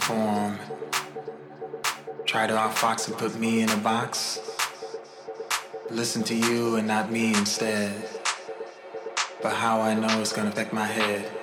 conform. Try to outfox and put me in a box. Listen to you and not me instead. But how I know it's gonna affect my head.